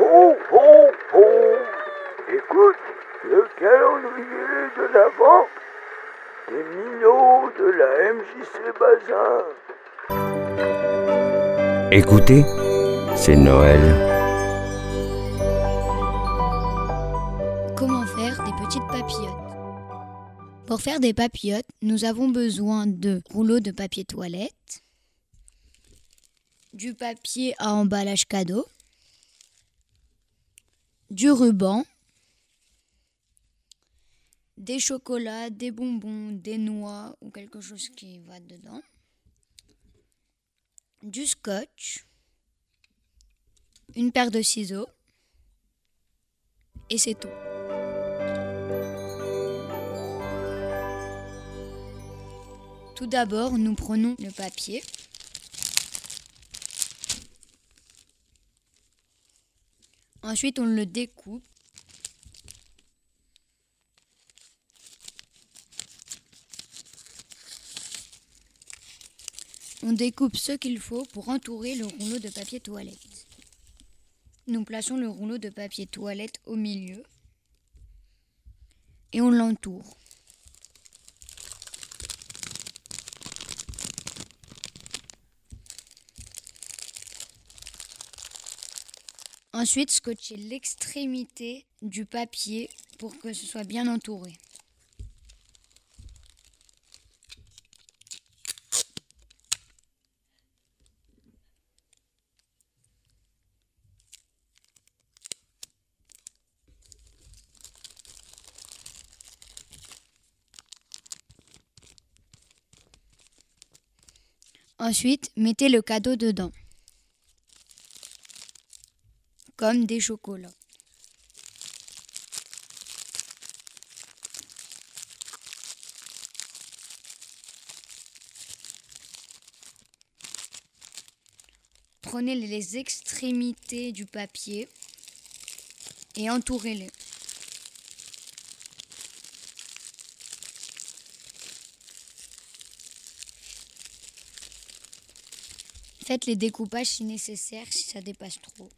Ho, ho, ho Écoute, le calendrier de l'Avent des minots de la MJC Bazin. Écoutez, c'est Noël. Comment faire des petites papillotes? Pour faire des papillotes, nous avons besoin de rouleaux de papier toilette, du papier à emballage cadeau, du ruban, des chocolats, des bonbons, des noix ou quelque chose qui va dedans, du scotch, une paire de ciseaux et c'est tout. Tout d'abord, nous prenons le papier. Ensuite, on le découpe. On découpe ce qu'il faut pour entourer le rouleau de papier toilette. Nous plaçons le rouleau de papier toilette au milieu et on l'entoure. Ensuite, scotcher l'extrémité du papier pour que ce soit bien entouré. Ensuite, mettez le cadeau dedans, comme des chocolats. Prenez les extrémités du papier et entourez-les. Faites les découpages si nécessaire, si ça dépasse trop.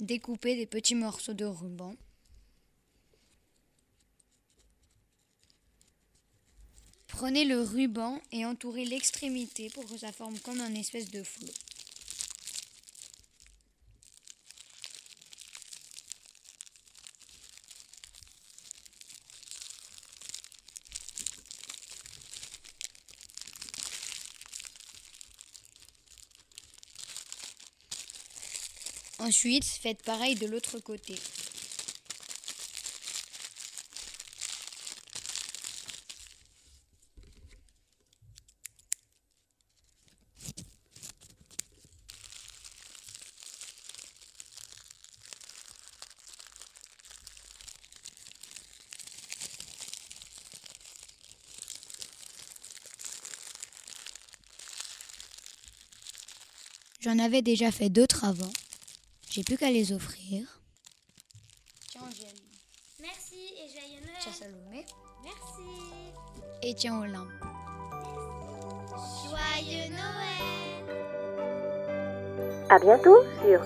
Découpez des petits morceaux de ruban. Prenez le ruban et entourez l'extrémité pour que ça forme comme un espèce de flot. Ensuite, faites pareil de l'autre côté. J'en avais déjà fait d'autres avant. J'ai plus qu'à les offrir. Tiens, Angèle. Merci et joyeux Noël. Tiens, Salomé. Merci. Et tiens, Olympe. Joyeux Noël. À bientôt sur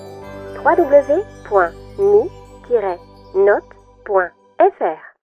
www.ni-note.fr.